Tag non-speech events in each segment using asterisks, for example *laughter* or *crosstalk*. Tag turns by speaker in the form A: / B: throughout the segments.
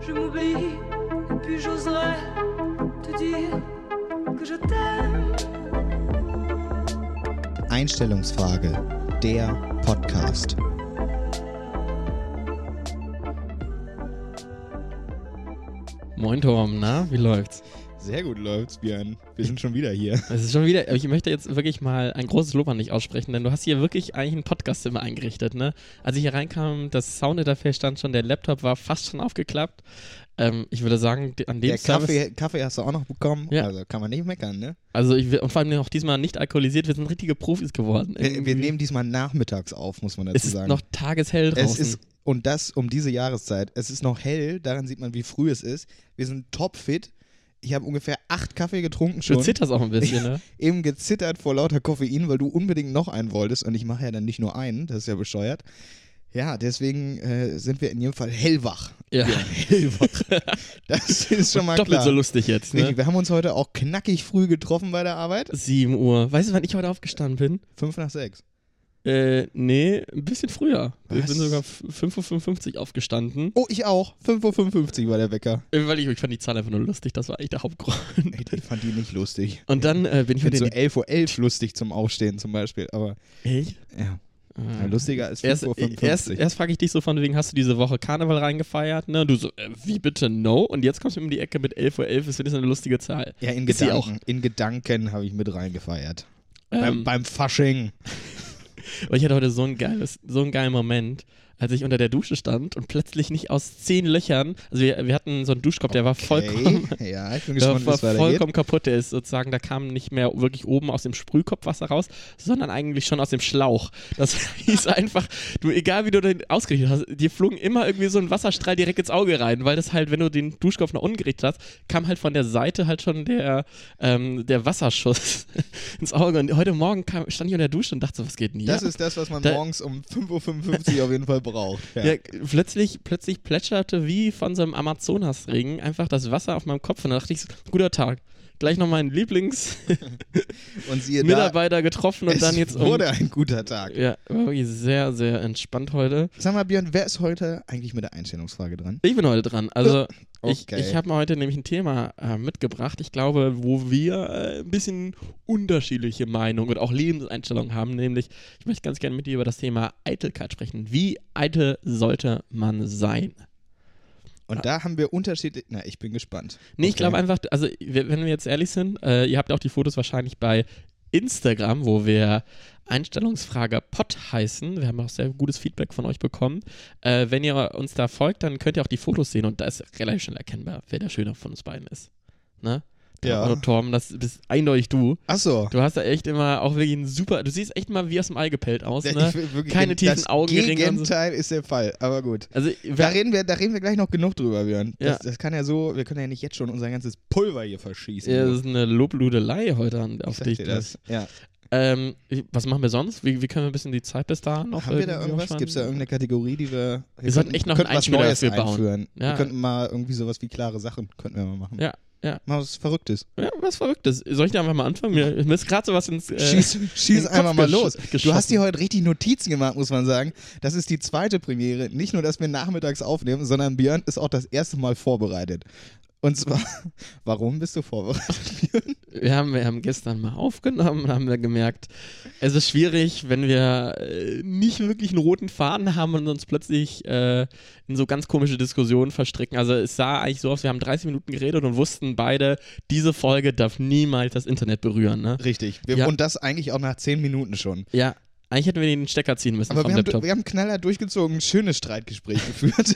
A: Je m'oublie, et puis j'oserais te dire que je t'aime.
B: Einstellungsfrage, der Podcast.
C: Moin Tom, na, wie läuft's?
B: Sehr gut läuft's, Björn. Wir sind schon wieder hier.
C: Es ist schon wieder, ich möchte jetzt wirklich mal ein großes Lob an dich aussprechen, denn du hast hier wirklich eigentlich ein Podcastzimmer eingerichtet, ne? Als ich hier reinkam, das Soundinterface stand schon, der Laptop war fast schon aufgeklappt. Ähm, ich würde sagen, an dem
B: Der
C: Service,
B: Kaffee, Kaffee hast du auch noch bekommen.
C: Ja.
B: Also kann man nicht meckern, ne?
C: also ich, und vor allem auch diesmal nicht alkoholisiert, wir sind richtige Profis geworden.
B: Wir, wir nehmen diesmal nachmittags auf, muss man dazu
C: es ist
B: sagen.
C: noch tageshell draußen.
B: es ist, und das um diese Jahreszeit. Es ist noch hell, daran sieht man, wie früh es ist. Wir sind topfit. Ich habe ungefähr acht Kaffee getrunken
C: du
B: schon.
C: zitterst auch ein bisschen, ne? *laughs*
B: Eben gezittert vor lauter Koffein, weil du unbedingt noch einen wolltest. Und ich mache ja dann nicht nur einen, das ist ja bescheuert. Ja, deswegen äh, sind wir in jedem Fall hellwach.
C: Ja.
B: hellwach. *laughs* Das ist schon mal
C: Doppelt
B: klar.
C: so lustig jetzt, ne?
B: wir haben uns heute auch knackig früh getroffen bei der Arbeit.
C: 7 Uhr. Weißt du, wann ich heute aufgestanden bin?
B: Fünf nach sechs.
C: Äh, nee, ein bisschen früher. Ich
B: Was?
C: bin sogar 5.55 Uhr aufgestanden.
B: Oh, ich auch. 5.55 Uhr war der Wecker.
C: Äh, Weil ich, ich fand die Zahl einfach nur lustig, das war eigentlich der Hauptgrund.
B: Ey, ich fand die nicht lustig.
C: Und dann äh, bin ich
B: Ich
C: mit
B: so 11.11 Uhr lustig zum Aufstehen zum Beispiel, aber
C: Echt?
B: ja,
C: Ah.
B: lustiger als
C: Erst,
B: 5.55
C: erst,
B: Uhr.
C: erst frage ich dich so von wegen, hast du diese Woche Karneval reingefeiert? Ne? Und du so, äh, wie bitte, no? Und jetzt kommst du um die Ecke mit 11.11 Uhr, das finde ich eine lustige Zahl.
B: Ja, in
C: Ist
B: Gedanken. In Gedanken habe ich mit reingefeiert. beim,
C: Ähm,
B: beim Fasching.
C: Aber ich hatte heute so, ein geiles, so einen geilen Moment, als ich unter der Dusche stand und plötzlich nicht aus zehn Löchern, also wir, wir hatten so einen Duschkopf, der war vollkommen,
B: Okay. *laughs* Ja, ich bin *laughs*
C: Der
B: gespannt, wie
C: war vollkommen kaputt. Der ist sozusagen, da kam nicht mehr wirklich oben aus dem Sprühkopfwasser raus, sondern eigentlich schon aus dem Schlauch. Das *laughs* hieß einfach, du, egal wie du den ausgerichtet hast, dir flogen immer irgendwie so ein Wasserstrahl direkt ins Auge rein, weil das halt, wenn du den Duschkopf nach unten gerichtet hast, kam halt von der Seite halt schon der, ähm, der Wasserschuss ins Auge. Und heute Morgen kam, stand ich unter der Dusche und dachte so, was geht denn hier?
B: Das ist das, was man
C: Da-
B: morgens um 5.55 Uhr auf jeden Fall braucht. Ja.
C: Ja, plötzlich, plötzlich plätscherte wie von so einem Amazonasregen einfach das Wasser auf meinem Kopf und da dachte ich, guter Tag. Gleich noch meinen Lieblingsmitarbeiter *laughs* getroffen und dann jetzt um.
B: wurde ein guter Tag.
C: Ja, wirklich sehr, sehr entspannt heute.
B: Sag mal, Björn, wer ist heute eigentlich mit der Einstellungsfrage dran?
C: Ich bin heute dran. Also, ich,
B: Okay.
C: ich habe mir heute nämlich ein Thema äh, mitgebracht, ich glaube, wo wir äh, ein bisschen unterschiedliche Meinungen und auch Lebenseinstellungen haben. Nämlich, ich möchte ganz gerne mit dir über das Thema Eitelkeit sprechen. Wie eitel sollte man sein?
B: Und da haben wir unterschiedlich. Na, ich bin gespannt.
C: Nee, ich
B: Okay.
C: glaube einfach, also wenn wir jetzt ehrlich sind, äh, ihr habt auch die Fotos wahrscheinlich bei Instagram, wo wir Einstellungsfrage Pod heißen. Wir haben auch sehr gutes Feedback von euch bekommen. Äh, wenn ihr uns da folgt, dann könnt ihr auch die Fotos sehen und da ist relativ schnell erkennbar, wer der Schöne von uns beiden ist. Ne?
B: Ja.
C: Also Torben, das bist eindeutig du.
B: Achso.
C: Du hast da echt immer auch wirklich ein super, du siehst echt mal wie aus dem Ei gepellt aus, ne? Keine tiefen
B: das
C: Augenringe und so.
B: Gegenteil ist der Fall, aber gut.
C: Also,
B: Da reden, wir, da reden wir gleich noch genug drüber, Björn. Das,
C: Ja.
B: das kann ja so, wir können ja nicht jetzt schon unser ganzes Pulver hier verschießen.
C: ja, das ist eine Lobludelei heute an,
B: Ich
C: auf dich.
B: dir das. Ja.
C: Ähm, was machen wir sonst? Wie, wie können wir ein bisschen die Zeit bis da noch
B: Haben wir da
C: irgendwie
B: irgendwas? Gibt es da irgendeine Kategorie, die wir.
C: Wir sollten echt noch einen
B: was Neues
C: dafür bauen.
B: einführen.
C: Ja.
B: Wir könnten mal irgendwie sowas wie klare Sachen könnten wir mal machen.
C: Ja, ja.
B: Mal was Verrücktes.
C: Ja, was Verrücktes. Soll ich da einfach mal anfangen? Mir, mir ist gerade sowas ins. Äh,
B: schieß schieß einfach mal los. Du hast dir heute richtig Notizen gemacht, muss man sagen. Das ist die zweite Premiere. Nicht nur, dass wir nachmittags aufnehmen, sondern Björn ist auch das erste Mal vorbereitet. Und zwar, *laughs* warum bist du vorbereitet,
C: wir, haben, wir haben gestern mal aufgenommen und haben wir gemerkt, es ist schwierig, wenn wir äh, nicht wirklich einen roten Faden haben und uns plötzlich äh, in so ganz komische Diskussionen verstricken. Also es sah eigentlich so aus, wir haben 30 Minuten geredet und wussten beide, diese Folge darf niemals das Internet berühren. Ne?
B: Richtig. Wir,
C: Ja.
B: Und das eigentlich auch nach zehn Minuten schon.
C: Ja, eigentlich hätten wir den Stecker ziehen müssen
B: Aber
C: vom
B: wir haben,
C: Laptop.
B: wir haben knaller durchgezogen, ein schönes Streitgespräch *laughs* geführt.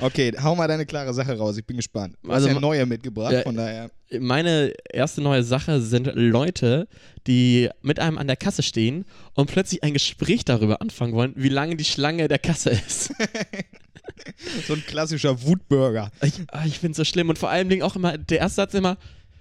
B: Okay, hau mal deine klare Sache raus, ich bin gespannt. Du
C: Also
B: hast ja neue mitgebracht,
C: Ja,
B: von daher.
C: meine erste neue Sache sind Leute, die mit einem an der Kasse stehen und plötzlich ein Gespräch darüber anfangen wollen, wie lange die Schlange der Kasse ist. *laughs*
B: So ein klassischer Wutburger.
C: ich ah, ich finde es so schlimm und vor allen Dingen auch immer, der erste Satz immer,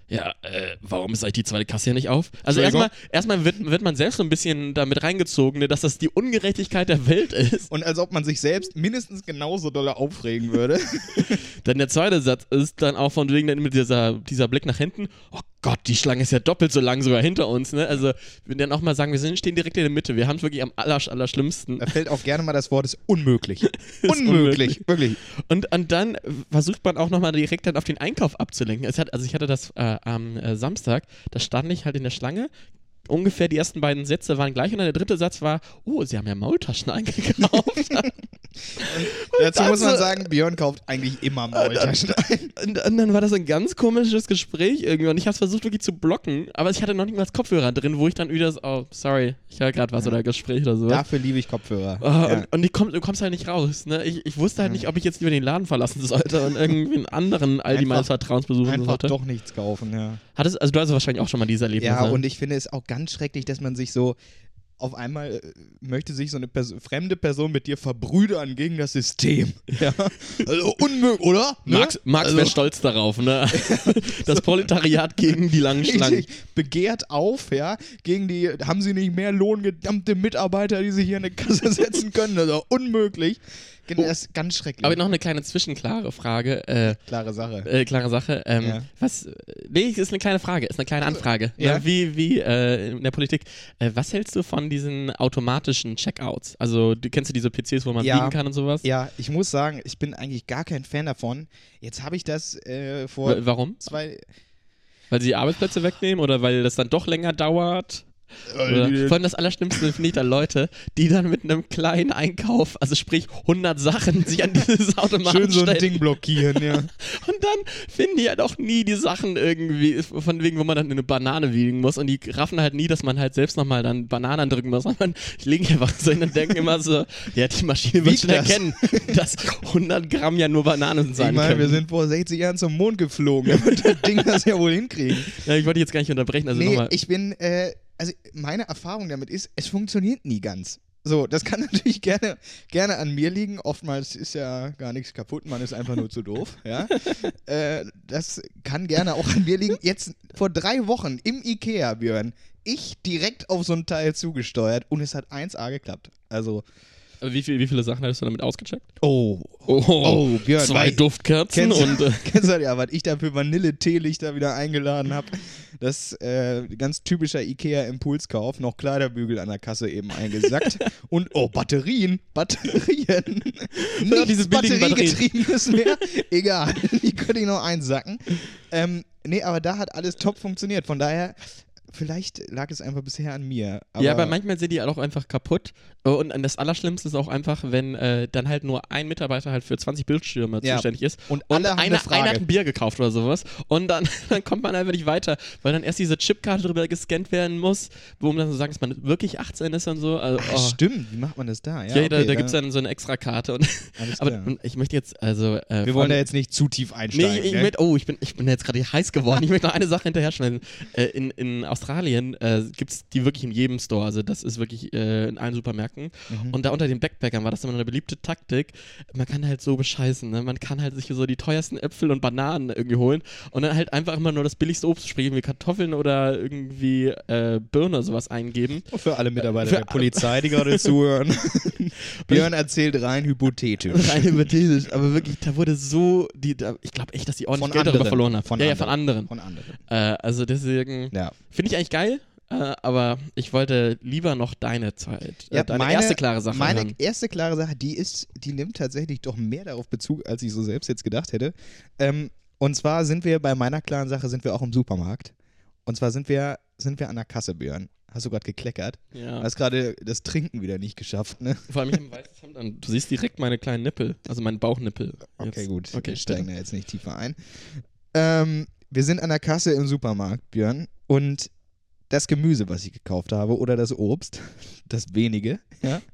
C: ja, äh, warum ist eigentlich die zweite Kasse hier nicht auf? Also erstmal, erstmal wird, wird man selbst so ein bisschen damit reingezogen, ne, dass das die Ungerechtigkeit der Welt ist.
B: Und als ob man sich selbst mindestens genauso doll aufregen würde. *laughs*
C: Dann der zweite Satz ist dann auch von wegen dann mit dieser, dieser Blick nach hinten, oh Gott, die Schlange ist ja doppelt so lang sogar hinter uns, ne? Also, wenn dann auch mal sagen, wir sind, stehen direkt in der Mitte, wir haben es wirklich am aller, allerschlimmsten.
B: Da fällt auch gerne mal das Wort, ist unmöglich. *laughs*
C: unmöglich.
B: unmöglich, wirklich.
C: Und, und dann versucht man auch nochmal direkt dann auf den Einkauf abzulenken. Hat, also ich hatte das äh, am äh, Samstag, da stand ich halt in der Schlange. Ungefähr die ersten beiden Sätze waren gleich und dann der dritte Satz war, oh, sie haben ja Maultaschen *laughs* eingekauft.
B: Dazu muss man
C: so-
B: sagen, Björn kauft eigentlich immer Maultaschen ein. *laughs*
C: und, dann war das ein ganz komisches Gespräch irgendwie und ich habe es versucht wirklich zu blocken, aber ich hatte noch nicht mal Kopfhörer drin, wo ich dann wieder so, oh, sorry, ich höre gerade was oder Gespräch oder so.
B: Dafür liebe ich Kopfhörer.
C: Oh,
B: ja.
C: und, und die komm, du kommst halt nicht raus. Ne? Ich, ich wusste halt nicht, ob ich jetzt lieber den Laden verlassen sollte und irgendwie einen anderen Aldi
B: Einfach-
C: meines Vertrauens besuchen
B: Einfach
C: sollte.
B: doch nichts kaufen, ja.
C: Hattest, also du hast wahrscheinlich auch schon mal dieses Erlebnis.
B: Ja,
C: ne?
B: und ich finde es auch ganz schrecklich, dass man sich so auf einmal äh, möchte sich so eine Pers fremde Person mit dir verbrüdern gegen das System. Ja. *laughs* Also unmöglich, oder? Ne?
C: Max, Max
B: also,
C: wäre stolz darauf, ne? *laughs* Das Proletariat gegen die langen Schlangen.
B: begehrt auf, ja, gegen die, haben sie nicht mehr lohngedammte Mitarbeiter, die sich hier in eine Kasse setzen können? Also unmöglich. Genau, Das ist ganz schrecklich.
C: Aber noch eine kleine zwischenklare Frage. Äh,
B: Klare Sache.
C: äh, klare Sache. Ähm,
B: Ja.
C: Was? Nee, ist eine kleine Frage, ist eine kleine Anfrage.
B: Ja.
C: Ne? Wie, wie äh, in der Politik. Äh, was hältst du von diesen automatischen Checkouts? Also, du kennst du diese PCs, wo man
B: Ja.
C: biegen kann und sowas?
B: Ja, ich muss sagen, ich bin eigentlich gar kein Fan davon. Jetzt habe ich das äh, vor
C: W- Warum?
B: zwei.
C: Weil sie Arbeitsplätze wegnehmen oder weil das dann doch länger dauert? Oder, vor allem das Allerschlimmste finde ich dann Leute, die dann mit einem kleinen Einkauf, also sprich 100 Sachen, sich an dieses *laughs* Automaten
B: Schön so ein
C: stellen.
B: Ding blockieren, ja. *laughs*
C: Und dann finden die halt auch nie die Sachen irgendwie, von wegen, wo man dann eine Banane wiegen muss. Und die raffen halt nie, dass man halt selbst nochmal dann Bananen drücken muss. Sondern die legen einfach so hin und denken immer so, ja, die Maschine wird schon
B: das?
C: erkennen, dass 100 Gramm ja nur Bananen sein
B: Ich meine,
C: können.
B: wir sind vor 60 Jahren zum Mond geflogen. Da wird das Ding das ja wohl hinkriegen. *laughs*
C: ja, ich wollte jetzt gar nicht unterbrechen. Also
B: nee, ich bin, äh, also meine Erfahrung damit ist, es funktioniert nie ganz. So, das kann *laughs* natürlich gerne, gerne an mir liegen. Oftmals ist ja gar nichts kaputt, man ist einfach nur zu doof. Ja? *laughs* äh, das kann gerne auch an mir liegen. Jetzt vor drei Wochen im Ikea, Björn, ich direkt auf so ein Teil zugesteuert und es hat 1A geklappt. Also,
C: Aber wie, viel, wie viele Sachen hattest du damit ausgecheckt?
B: oh,
C: Oh,
B: Oh, Björn,
C: zwei Duftkerzen
B: Kennst,
C: und. Äh, *laughs*
B: kennst du ja, was ich da für Vanille-Teelichter wieder eingeladen habe? Das äh, ganz typischer Ikea-Impulskauf. Noch Kleiderbügel an der Kasse eben eingesackt. *laughs* Und, oh, Batterien. Batterien. *laughs*
C: Ja, diese
B: Nichts
C: billigen
B: Batteriegetriebenes mehr. Egal, die könnte ich noch einsacken. Ähm, nee, aber da hat alles top funktioniert. Von daher, vielleicht lag es einfach bisher an mir. Aber
C: ja, aber manchmal sind die halt auch einfach kaputt. Oh, Und das Allerschlimmste ist auch einfach, wenn äh, dann halt nur ein Mitarbeiter halt für 20 Bildschirme
B: Ja.
C: zuständig ist.
B: Und
C: Und
B: alle haben eine
C: einer,
B: Frage.
C: einer hat ein Bier gekauft oder sowas. Und dann, *laughs* dann kommt man einfach nicht weiter, weil dann erst diese Chipkarte drüber gescannt werden muss, wo man dann so sagen, dass man wirklich 18 ist und so. Also,
B: Ach,
C: oh.
B: stimmt, wie macht man das da?
C: Ja, da,
B: okay,
C: da gibt es dann so eine extra Karte. Und, *laughs*
B: Alles
C: aber und ich möchte jetzt, also. Äh,
B: Wir wollen da jetzt nicht zu tief einsteigen.
C: Nee, ich, ich möchte, oh, ich bin, ich bin jetzt gerade *laughs* heiß geworden. Ich möchte noch eine Sache hinterher schneiden. Äh, in, in Australien äh, gibt es die wirklich in jedem Store. Also, das ist wirklich äh, in allen Supermärkten.
B: Mhm.
C: Und da unter den Backpackern war das immer eine beliebte Taktik. Man kann halt so bescheißen. Ne? Man kann halt sich so die teuersten Äpfel und Bananen irgendwie holen und dann halt einfach immer nur das billigste Obst, sprich irgendwie Kartoffeln oder irgendwie äh, Birne oder sowas eingeben.
B: Für alle Mitarbeiter
C: Für
B: der Polizei, die gerade *laughs* zuhören. *laughs* Björn erzählt rein hypothetisch.
C: Rein hypothetisch, aber wirklich, da wurde so, die, da, ich glaube echt, dass die ordentlich
B: Von
C: Geld darüber
B: anderen.
C: verloren haben.
B: Von
C: ja, ja,
B: anderen.
C: von anderen.
B: Von anderen.
C: Äh, also deswegen
B: Ja.
C: finde ich eigentlich geil, äh, aber ich wollte lieber noch deine Zeit, äh,
B: Ja,
C: deine
B: meine-
C: erste klare Sache
B: Meine
C: hören.
B: erste klare Sache, die ist, die nimmt tatsächlich doch mehr darauf Bezug, als ich so selbst jetzt gedacht hätte. Ähm, und zwar sind wir bei meiner klaren Sache, sind wir auch im Supermarkt. Und zwar sind wir, sind wir an der Kasse, Björn. Hast du gerade gekleckert?
C: Ja.
B: Hast gerade das Trinken wieder nicht geschafft, ne?
C: Vor allem ich habe ein weißes Hemd an. Du siehst direkt meine kleinen Nippel, also meinen Bauchnippel.
B: Okay,
C: Jetzt.
B: gut.
C: Okay,
B: wir steigen da jetzt nicht tiefer ein. Ähm, wir sind an der Kasse im Supermarkt, Björn. Und das Gemüse, was ich gekauft habe, oder das Obst, *laughs* das wenige, ja, *laughs*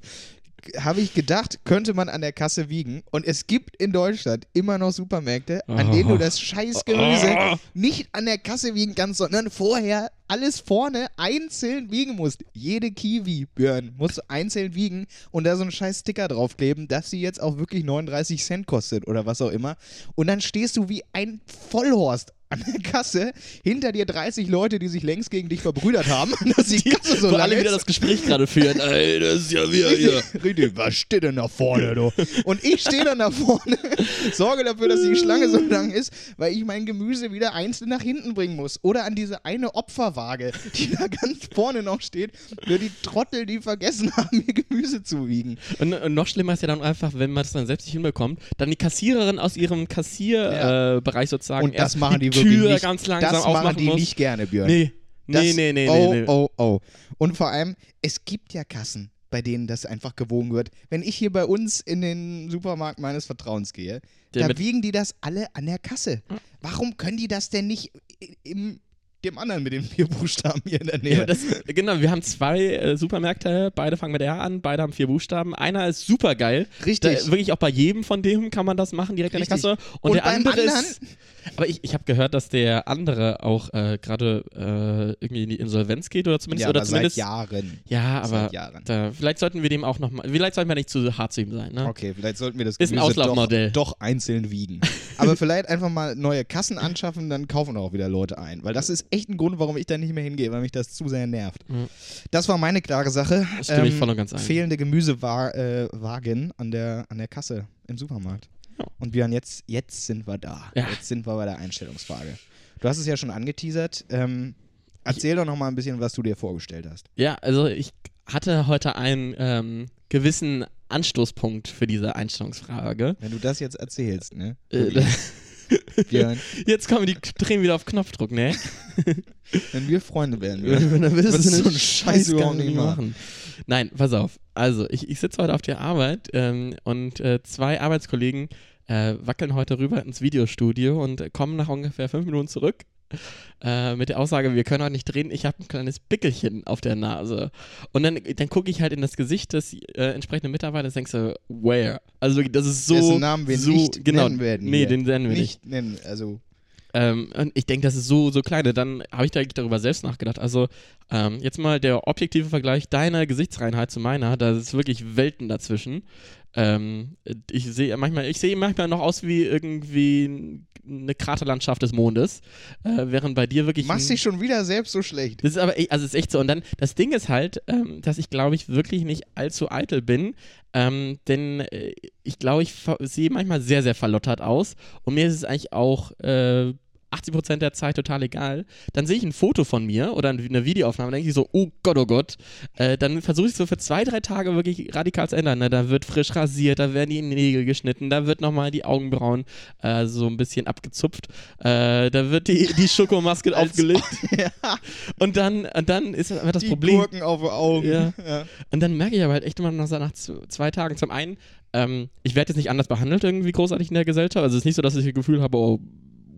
B: habe ich gedacht, könnte man an der Kasse wiegen. Und es gibt in Deutschland immer noch Supermärkte, an denen du das Scheißgemüse
C: Oh.
B: nicht an der Kasse wiegen kannst, sondern vorher alles vorne einzeln wiegen musst. Jede Kiwi, Björn, musst du einzeln wiegen und da so einen scheiß Sticker draufkleben, dass sie jetzt auch wirklich 39 Cent kostet oder was auch immer. Und dann stehst du wie ein Vollhorst an der Kasse hinter dir 30 Leute, die sich längst gegen dich verbrüdert haben, *laughs* dass die Kasse so
C: alle wieder das Gespräch gerade führen. *laughs* Ey, das ist ja wieder hier.
B: Richtig, was steht denn da vorne, du? Und ich stehe dann da vorne, *laughs* sorge dafür, dass die Schlange so lang ist, weil ich mein Gemüse wieder einzeln nach hinten bringen muss. Oder an diese eine Opferwaage, die da ganz vorne noch steht, für die Trottel, die vergessen haben, ihr Gemüse zu wiegen.
C: Und, und noch schlimmer ist ja dann einfach, wenn man das dann selbst nicht hinbekommt, dann die Kassiererin aus ihrem Kassierbereich äh, Bereich sozusagen
B: Und das machen die
C: die Tür
B: nicht.
C: ganz langsam
B: das machen
C: aufmachen
B: die
C: muss.
B: nicht gerne, Björn.
C: Nee,
B: Das-
C: nee, nee, nee,
B: oh,
C: nee.
B: oh, oh. Und vor allem, es gibt ja Kassen, bei denen das einfach gewogen wird. Wenn ich hier bei uns in den Supermarkt meines Vertrauens gehe,
C: Der
B: da wiegen die das alle an der Kasse. Warum können die das denn nicht im dem anderen mit den vier Buchstaben hier in der Nähe?
C: Ja, das, genau, wir haben zwei äh, Supermärkte, beide fangen mit R an, beide haben vier Buchstaben. Einer ist super geil.
B: Richtig.
C: Da, wirklich auch bei jedem von dem kann man das machen, direkt
B: Richtig.
C: an der Kasse. Und,
B: Und
C: der
B: beim
C: andere
B: anderen-
C: ist. Aber ich, ich habe gehört, dass der andere auch äh, gerade äh, irgendwie in die Insolvenz geht oder zumindest.
B: ja,
C: oder
B: aber
C: zumindest
B: seit Jahren.
C: Ja, aber
B: Seit Jahren.
C: da, vielleicht sollten wir dem auch nochmal. Vielleicht sollten wir nicht zu hart zu ihm sein, ne?
B: Okay, vielleicht sollten wir das
C: Ist ein
B: Gemüse doch,
C: Auslaufmodell.
B: doch einzeln wiegen. *laughs* Aber vielleicht einfach mal neue Kassen anschaffen, dann kaufen auch wieder Leute ein. Weil das ist echt ein Grund, warum ich da nicht mehr hingehe, weil mich das zu sehr nervt.
C: Mhm.
B: Das war meine klare Sache. Ähm,
C: Stimme ich voll und ganz ein.
B: Fehlende Gemüsewagen an der, an der Kasse im Supermarkt.
C: Ja.
B: Und Björn, jetzt, jetzt sind wir da.
C: Ja.
B: Jetzt sind wir bei der Einstellungsfrage. Du hast es ja schon angeteasert. Ähm, erzähl doch noch mal ein bisschen, was du dir vorgestellt hast.
C: Ja, also ich hatte heute einen ähm, gewissen Anstoßpunkt für diese Einstellungsfrage.
B: Wenn du das jetzt erzählst, ne?
C: Äh, *laughs*
B: Björn,
C: Jetzt kommen die drehen wieder auf Knopfdruck, ne? *laughs*
B: wenn wir Freunde wären,
C: dann
B: würdest du so einen Scheiß überhaupt nicht
C: Nein, pass auf. Also, ich, ich sitze heute auf der Arbeit ähm, und äh, zwei Arbeitskollegen äh, wackeln heute rüber ins Videostudio und kommen nach ungefähr fünf Minuten zurück. Äh, mit der Aussage, wir können heute nicht drehen, ich habe ein kleines Pickelchen auf der Nase. Und dann, dann gucke ich halt in das Gesicht des äh, entsprechenden Mitarbeiters und denkst so, where? Also das ist so.
B: Dessen Namen wir
C: so,
B: nicht
C: genau,
B: nennen werden
C: Nee,
B: hier.
C: den nennen wir
B: Nicht
C: nicht.
B: nennen, also
C: Ähm, und ich denke, das ist so, so kleine. Dann habe ich direkt darüber selbst nachgedacht. Also, ähm, jetzt mal der objektive Vergleich deiner Gesichtsreinheit zu meiner. Da ist wirklich Welten dazwischen. Ähm, ich sehe manchmal, ich sehe manchmal noch aus wie irgendwie eine Kraterlandschaft des Mondes. Äh, während bei dir wirklich.
B: machst dich schon wieder selbst so schlecht.
C: das ist aber, also es ist echt so. Und dann, das Ding ist halt, ähm, dass ich glaube ich wirklich nicht allzu eitel bin. Ähm, denn äh, ich glaube, ich sehe manchmal sehr, sehr verlottert aus. Und mir ist es eigentlich auch äh, 80% der Zeit total egal. Dann sehe ich ein Foto von mir oder eine Videoaufnahme und denke ich so, oh Gott, oh Gott. Äh, dann versuche ich so für zwei, drei Tage wirklich radikal zu ändern. Ne? Da wird frisch rasiert, da werden die Nägel geschnitten, da wird nochmal die Augenbrauen äh, so ein bisschen abgezupft, äh, da wird die, die Schokomaske *laughs* aufgelegt. *laughs*
B: ja,
C: Und dann, und dann ist einfach das
B: die
C: Problem.
B: Gurken auf den Augen.
C: Ja.
B: Ja.
C: Und dann merke ich aber halt echt immer noch nach zwei Tagen. Zum einen, ähm, ich werde jetzt nicht anders behandelt irgendwie großartig in der Gesellschaft. Also es ist nicht so, dass ich das Gefühl habe, oh,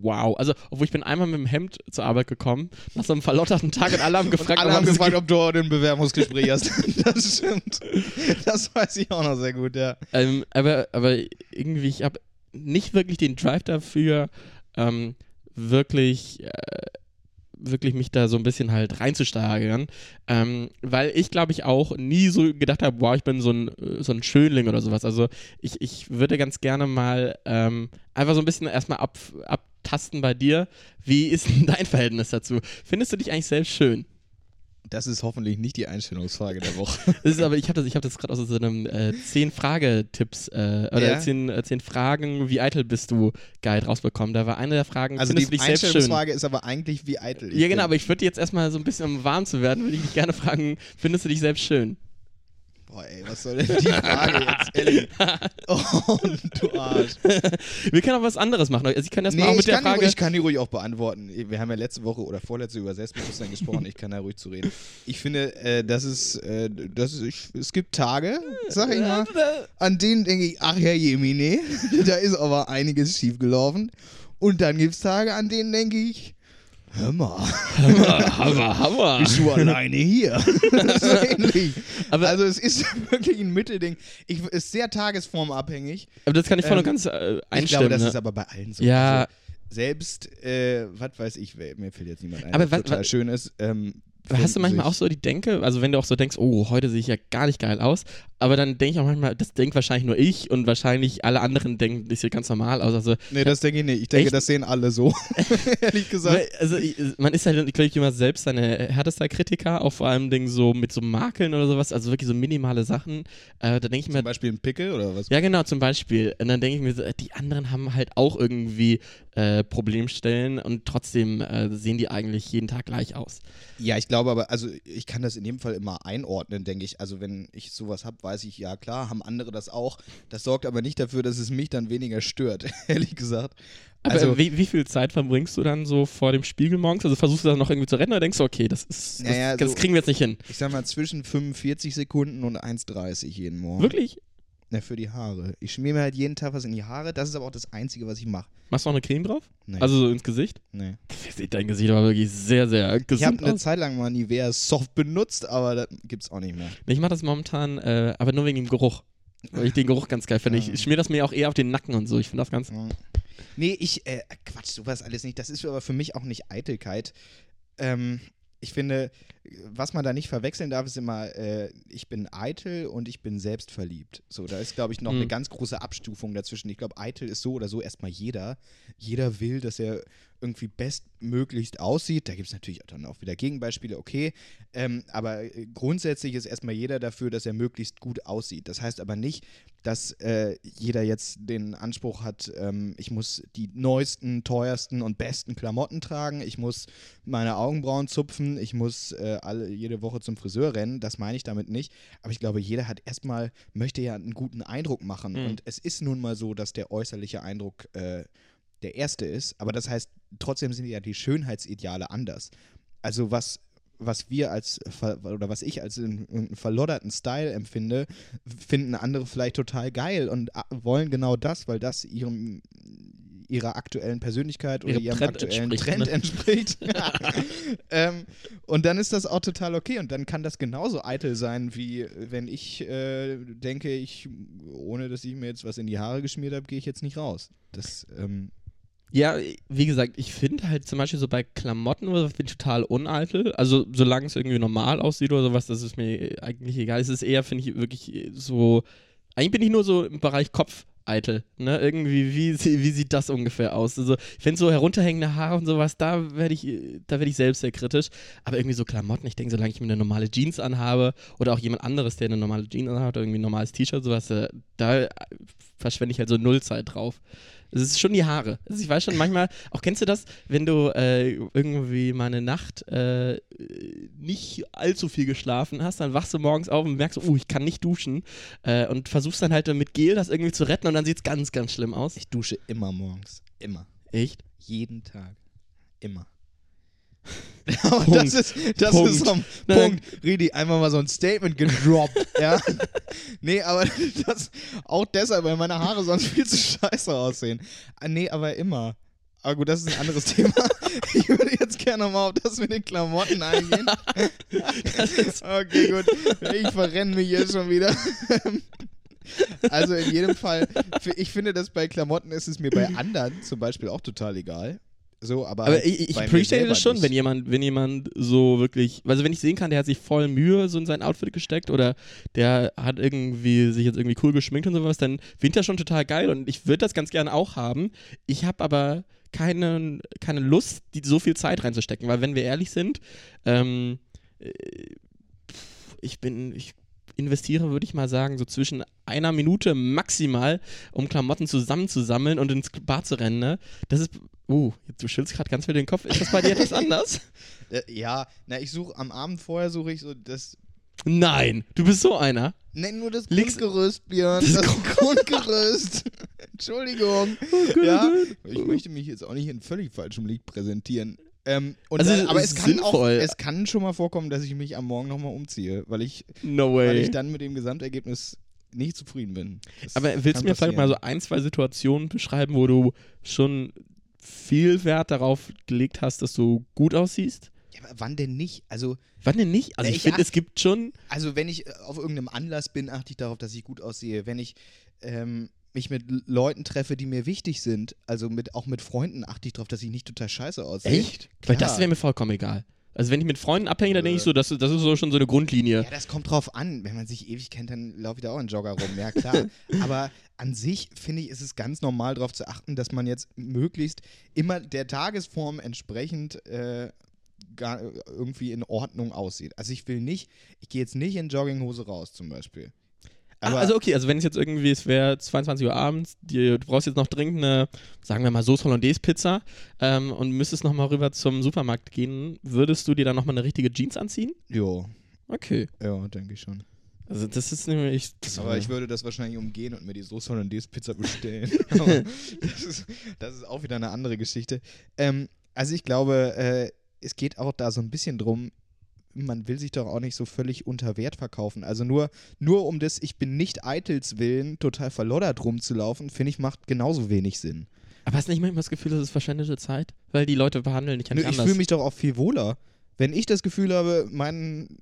C: wow. Also, obwohl ich bin einmal mit dem Hemd zur Arbeit gekommen, nach so einem verlotterten Tag und alle haben *laughs* gefragt,
B: Alle
C: ob
B: haben gefragt, ob du heute ein Bewerbungsgespräch hast. *laughs* das stimmt. Das weiß ich auch noch sehr gut, ja.
C: ähm, aber, aber irgendwie, ich habe nicht wirklich den Drive dafür, ähm, wirklich, äh, wirklich mich da so ein bisschen halt reinzusteigern, ähm, weil ich glaube ich auch nie so gedacht habe, wow, ich bin so ein, so ein Schönling oder sowas. Also ich, ich würde ganz gerne mal ähm, einfach so ein bisschen erstmal ab, abtasten bei dir. Wie ist denn *laughs* dein Verhältnis dazu? Findest du dich eigentlich selbst schön?
B: Das ist hoffentlich nicht die Einstellungsfrage der Woche. *laughs*
C: Das ist aber, ich habe das, ich hab das gerade aus so einem äh, 10 Fragetipps äh, oder
B: Ja.
C: 10, äh, 10 Fragen, wie eitel bist du, Guide rausbekommen. Da war eine der Fragen,
B: Also die
C: du dich selbst schön?
B: Einstellungsfrage ist aber eigentlich, wie eitel ich
C: Ja, genau,
B: bin.
C: aber ich würde jetzt erstmal so ein bisschen, um warm zu werden, würde ich dich gerne fragen, findest du dich selbst schön?
B: Boah, ey, was soll denn die Frage jetzt, ehrlich? *laughs* Oh, du Arsch.
C: Wir können auch was anderes machen. Also ich kann erstmal
B: Nee,
C: auch mit der
B: kann, die,
C: Frage.
B: ich kann die ruhig auch beantworten. Wir haben ja letzte Woche oder vorletzte über Selbstbewusstsein gesprochen. Ich kann da ruhig zu reden. Ich finde, äh, das ist, äh, das ist ich, es gibt Tage, sag ich mal, an denen denke ich, ach ja, Jemine, *laughs* da ist aber einiges schiefgelaufen. Und dann gibt es Tage, an denen denke ich, hör mal,
C: Hammer, Hammer.
B: bist du alleine hier? *laughs* so ähnlich.
C: Aber-
B: also es ist wirklich ein Mittelding. Ich, ist sehr tagesformabhängig.
C: Aber das kann ich voll und
B: Ähm,
C: ganz äh,
B: Ich
C: einstimmen.
B: glaube, das
C: ne?
B: ist aber bei allen so.
C: Ja.
B: Also, selbst, äh, was weiß ich, mir fällt jetzt niemand ein,
C: Aber was-
B: total
C: was-
B: schön ist. Ähm,
C: hast du manchmal
B: sich.
C: auch so die Denke, also wenn du auch so denkst, oh, heute sehe ich ja gar nicht geil aus, aber dann denke ich auch manchmal, das denkt wahrscheinlich nur ich und wahrscheinlich alle anderen denken, das sieht ganz normal aus. Also,
B: Nee, das denke ich nicht. Ich denke,
C: Echt?
B: das sehen alle so. *laughs* Ehrlich gesagt.
C: also man ist halt, glaube ich, immer selbst seine härtester Kritiker, auch vor allem Dingen so mit so Makeln oder sowas, also wirklich so minimale Sachen. Äh, da denke ich mir,
B: Zum Beispiel ein Pickel oder was?
C: Ja, genau, zum Beispiel. Und dann denke ich mir so, äh, die anderen haben halt auch irgendwie äh, Problemstellen und trotzdem äh, sehen die eigentlich jeden Tag gleich aus.
B: Ja, ich glaube aber, also ich kann das in dem Fall immer einordnen, denke ich. Also wenn ich sowas habe, weiß ich, ja klar, haben andere das auch. Das sorgt aber nicht dafür, dass es mich dann weniger stört, *laughs* ehrlich gesagt.
C: Aber
B: Also,
C: äh, wie, wie viel Zeit verbringst du dann so vor dem Spiegel morgens? Also versuchst du das noch irgendwie zu rennen oder denkst du, okay, das ist das,
B: Naja,
C: das
B: so-
C: kriegen wir jetzt nicht hin?
B: ich sag mal zwischen 45 Sekunden und 1,30 jeden Morgen.
C: Wirklich?
B: Na, für die Haare. Ich schmier mir halt jeden Tag was in die Haare. Das ist aber auch das Einzige, was ich mache.
C: Machst du noch eine Creme drauf?
B: Nee.
C: Also so ins Gesicht?
B: nee.
C: Dein Gesicht aber wirklich sehr, sehr
B: Ich habe
C: gesund
B: eine. Zeit lang mal Nivea Soft benutzt, aber das gibt's auch nicht mehr.
C: Ich mache das momentan, äh, aber nur wegen dem Geruch. Weil ich den Geruch ganz geil finde. *laughs* Ich schmier das mir auch eher auf den Nacken und so. Ich finde das ganz.
B: Ja. Nee, ich, äh, Quatsch, sowas alles nicht. Das ist aber für mich auch nicht Eitelkeit. Ähm, ich finde, was man da nicht verwechseln darf, ist immer, äh, ich bin eitel und ich bin selbstverliebt. So, da ist, glaube ich, noch
C: Hm.
B: eine ganz große Abstufung dazwischen. Ich glaube, eitel ist so oder so erstmal jeder. Jeder will, dass er irgendwie bestmöglichst aussieht. Da gibt es natürlich dann auch wieder Gegenbeispiele, okay. Ähm, aber äh, grundsätzlich ist erstmal jeder dafür, dass er möglichst gut aussieht. Das heißt aber nicht, dass äh, jeder jetzt den Anspruch hat, ähm, ich muss die neuesten, teuersten und besten Klamotten tragen, ich muss meine Augenbrauen zupfen, ich muss äh, alle, jede Woche zum Friseur rennen. Das meine ich damit nicht. Aber ich glaube, jeder hat erstmal, möchte ja einen guten Eindruck machen.
C: Mhm.
B: Und es ist nun mal so, dass der äußerliche Eindruck äh, der erste ist. Aber das heißt, trotzdem sind ja die Schönheitsideale anders. Also was was wir als oder was ich als einen, verlodderten Style empfinde, finden andere vielleicht total geil und a- wollen genau das, weil das ihrem ihrer aktuellen Persönlichkeit oder
C: Ihrem
B: ihrem
C: Trend
B: aktuellen
C: entspricht,
B: Trend
C: ne?
B: entspricht. *laughs* ähm, und dann ist das auch total okay und dann kann das genauso eitel sein, wie wenn ich äh, denke, ich, ohne dass ich mir jetzt was in die Haare geschmiert habe, gehe ich jetzt nicht raus. Das, ähm,
C: Ja, wie gesagt, ich finde halt zum Beispiel so bei Klamotten oder so, bin ich total uneitel. Also solange es irgendwie normal aussieht oder sowas, das ist mir eigentlich egal. Es ist eher, finde ich, wirklich so. Eigentlich bin ich nur so im Bereich Kopf eitel. Ne? Irgendwie, wie, wie sieht das ungefähr aus? Also, ich finde so herunterhängende Haare und sowas, da werde ich, da werde ich selbst sehr kritisch. Aber irgendwie so Klamotten, ich denke, solange ich mir eine normale Jeans anhabe oder auch jemand anderes, der eine normale Jeans anhat oder irgendwie ein normales T-Shirt, sowas, äh, da verschwende ich halt so null Zeit drauf. Es ist schon die Haare. Also ich weiß schon manchmal, auch kennst du das, wenn du äh, irgendwie mal eine Nacht äh, nicht allzu viel geschlafen hast, dann wachst du morgens auf und merkst, uh, ich kann nicht duschen äh, und versuchst dann halt mit Gel das irgendwie zu retten und dann sieht es ganz, ganz schlimm aus.
B: ich dusche immer morgens. Immer.
C: Echt?
B: Jeden Tag. Immer. *laughs* Das ist, das
C: Punkt.
B: ist so ein. Punkt. Redi, einmal mal so ein Statement gedroppt. *laughs* ja. Nee, aber *laughs* das auch deshalb, weil meine Haare sonst viel zu scheiße aussehen. Ah, Nee, aber immer. Aber gut, das ist ein anderes Thema. Ich würde jetzt gerne mal auf das mit den Klamotten eingehen. Okay, gut. Ich verrenne mich hier schon wieder. Also in jedem Fall, ich finde, dass bei Klamotten ist es mir bei anderen zum Beispiel auch total egal. So, aber,
C: Aber ich, ich appreciate das schon,
B: nicht.
C: wenn jemand, wenn jemand so wirklich, also wenn ich sehen kann, der hat sich voll Mühe so in sein Outfit gesteckt oder der hat irgendwie sich jetzt irgendwie cool geschminkt und sowas, dann finde ich das schon total geil und ich würde das ganz gerne auch haben. Ich habe aber keine, keine Lust, die so viel Zeit reinzustecken, weil wenn wir ehrlich sind, ähm, äh, ich bin, ich investiere, würde ich mal sagen, so zwischen einer Minute maximal, um Klamotten zusammenzusammeln und ins Bad zu rennen. Ne? Das ist, uh, jetzt, du schüttelst gerade ganz viel den Kopf. Ist das bei dir etwas *laughs* anders?
B: Äh, ja, na, ich suche am Abend vorher suche ich so das.
C: Nein, du bist so einer.
B: Nein, nur das
C: Links-
B: Grundgerüst, Björn.
C: Das
B: Das, Grundgerüst. *laughs* Entschuldigung.
C: Oh
B: ja, ich möchte mich jetzt auch nicht in völlig falschem Licht präsentieren. Ähm,
C: Also,
B: dann, aber
C: es
B: kann auch, es kann schon mal vorkommen, dass ich mich am Morgen nochmal umziehe, weil ich,
C: No
B: weil ich dann mit dem Gesamtergebnis nicht zufrieden bin. Das
C: Aber willst du mir vielleicht mal so ein, zwei Situationen beschreiben, wo du schon viel Wert darauf gelegt hast, dass du gut aussiehst?
B: Ja, aber wann denn nicht? Also,
C: Wann denn nicht? Also
B: Nee,
C: ich
B: ich
C: finde, es gibt schon.
B: Also wenn ich äh, auf irgendeinem Anlass bin, achte ich darauf, dass ich gut aussehe. Wenn ich ähm, mich mit Leuten treffe, die mir wichtig sind, also mit, auch mit Freunden, achte ich darauf, dass ich nicht total scheiße aussehe.
C: Weil
B: Klar.
C: das wäre mir vollkommen egal. Also wenn ich mit Freunden abhänge, dann denke ich so, das, ist- das ist so schon so eine Grundlinie.
B: Ja, das kommt drauf an. Wenn man sich ewig kennt, dann laufe ich da auch in Jogger rum. Ja, klar. *laughs* Aber an sich, finde ich, ist es ganz normal darauf zu achten, dass man jetzt möglichst immer der Tagesform entsprechend äh, gar, irgendwie in Ordnung aussieht. Also ich will nicht, ich gehe jetzt nicht in Jogginghose raus zum Beispiel.
C: Ah, also okay, also wenn es jetzt irgendwie, es wäre 22 Uhr abends, die, du brauchst jetzt noch dringend eine, sagen wir mal, Sauce Hollandaise Pizza ähm, und müsstest nochmal rüber zum Supermarkt gehen, würdest du dir dann nochmal eine richtige Jeans anziehen?
B: jo,
C: Okay.
B: ja, denke ich schon.
C: Also das ist nämlich... Das
B: Aber ich würde das wahrscheinlich umgehen und mir die Soße Hollandaise Pizza bestellen. Aber *laughs* *laughs* das, ist, das ist auch wieder eine andere Geschichte. Ähm, also ich glaube, äh, es geht auch da so ein bisschen drum, man will sich doch auch nicht so völlig unter Wert verkaufen. Also nur, nur um das Ich bin nicht Eitels willen total verloddert rumzulaufen, finde ich, macht genauso wenig Sinn.
C: Aber hast du nicht manchmal das Gefühl, das ist verschwendete Zeit? Weil die Leute behandeln dich ja
B: Nö,
C: nicht
B: ich
C: anders.
B: fühle mich doch auch viel wohler. Wenn ich das Gefühl habe, mein,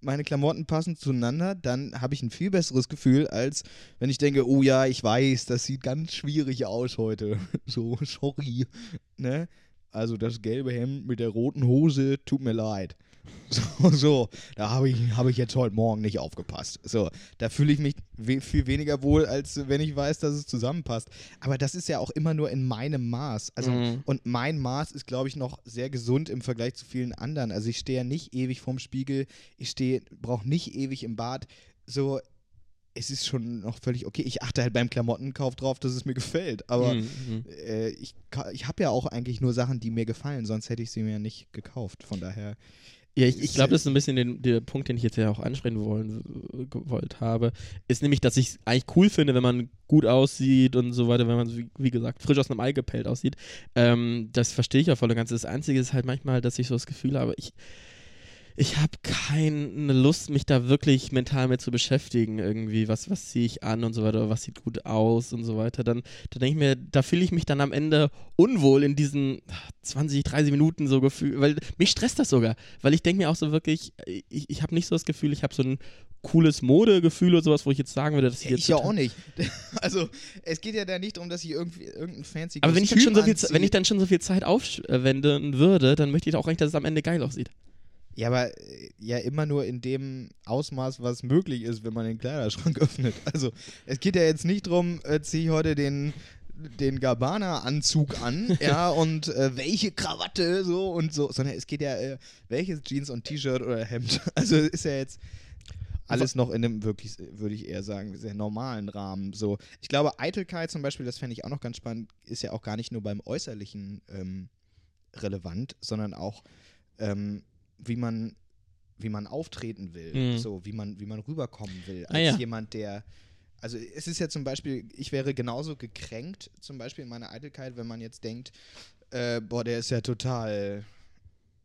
B: meine Klamotten passen zueinander, dann habe ich ein viel besseres Gefühl, als wenn ich denke, oh ja, ich weiß, das sieht ganz schwierig aus heute. *laughs* So, sorry. Ne? Also das gelbe Hemd mit der roten Hose, tut mir leid. *laughs* So, so da habe ich, hab ich jetzt heute Morgen nicht aufgepasst. So, da fühle ich mich we viel weniger wohl, als wenn ich weiß, dass es zusammenpasst. Aber das ist ja auch immer nur in meinem Maß. Also,
C: Mhm.
B: und mein Maß ist, glaube ich, noch sehr gesund im Vergleich zu vielen anderen. Also, ich stehe ja nicht ewig vorm Spiegel, ich stehe, brauche nicht ewig im Bad. So, es ist schon noch völlig okay. Ich achte halt beim Klamottenkauf drauf, dass es mir gefällt. Aber
C: Mhm, mhm.
B: äh, ich, ich habe ja auch eigentlich nur Sachen, die mir gefallen, sonst hätte ich sie mir nicht gekauft. Von daher.
C: Ja, ich, ich glaube, das ist ein bisschen den, der Punkt, den ich jetzt ja auch ansprechen wollen, äh, gewollt habe, ist nämlich, dass ich es eigentlich cool finde, wenn man gut aussieht und so weiter, wenn man, wie, wie gesagt, frisch aus einem Ei gepellt aussieht. Ähm, das verstehe ich auch voll und ganz. Das Einzige ist halt manchmal, dass ich so das Gefühl habe, ich, ich habe keine Lust, mich da wirklich mental mit zu beschäftigen, irgendwie, was, was ziehe ich an und so weiter, was sieht gut aus und so weiter. Dann, dann denke ich mir, da fühle ich mich dann am Ende unwohl in diesen 20, 30 Minuten so gefühlt, weil mich stresst das sogar, weil ich denke mir auch so wirklich, ich, ich habe nicht so das Gefühl, ich habe so ein cooles Modegefühl oder sowas, wo ich jetzt sagen würde, dass ich
B: Ja,
C: jetzt
B: ich ja auch nicht. *laughs* Also, es geht ja da nicht darum, dass ich irgendwie irgendein fancy
C: aber wenn ich, dann schon so viel, wenn ich dann schon so viel Zeit aufwenden würde, dann möchte ich auch eigentlich, dass es am Ende geil aussieht.
B: Ja, aber äh, ja immer nur in dem Ausmaß, was möglich ist, wenn man den Kleiderschrank *laughs* öffnet. Also es geht ja jetzt nicht drum, äh, ziehe ich heute den den Gabbana-Anzug an, *laughs* ja, und äh, welche Krawatte so und so, sondern es geht ja, äh, welches Jeans und T-Shirt oder Hemd. *laughs* Also ist ja jetzt alles noch in einem wirklich, würde ich eher sagen, sehr normalen Rahmen. So, ich glaube, Eitelkeit zum Beispiel, das fände ich auch noch ganz spannend, ist ja auch gar nicht nur beim Äußerlichen ähm, relevant, sondern auch ähm, wie man wie man auftreten will,
C: Mhm.
B: so wie man wie man rüberkommen will
C: Ah,
B: als
C: ja.
B: jemand, der also es ist ja zum Beispiel, ich wäre genauso gekränkt, zum Beispiel in meiner Eitelkeit, wenn man jetzt denkt, äh, boah, der ist ja total,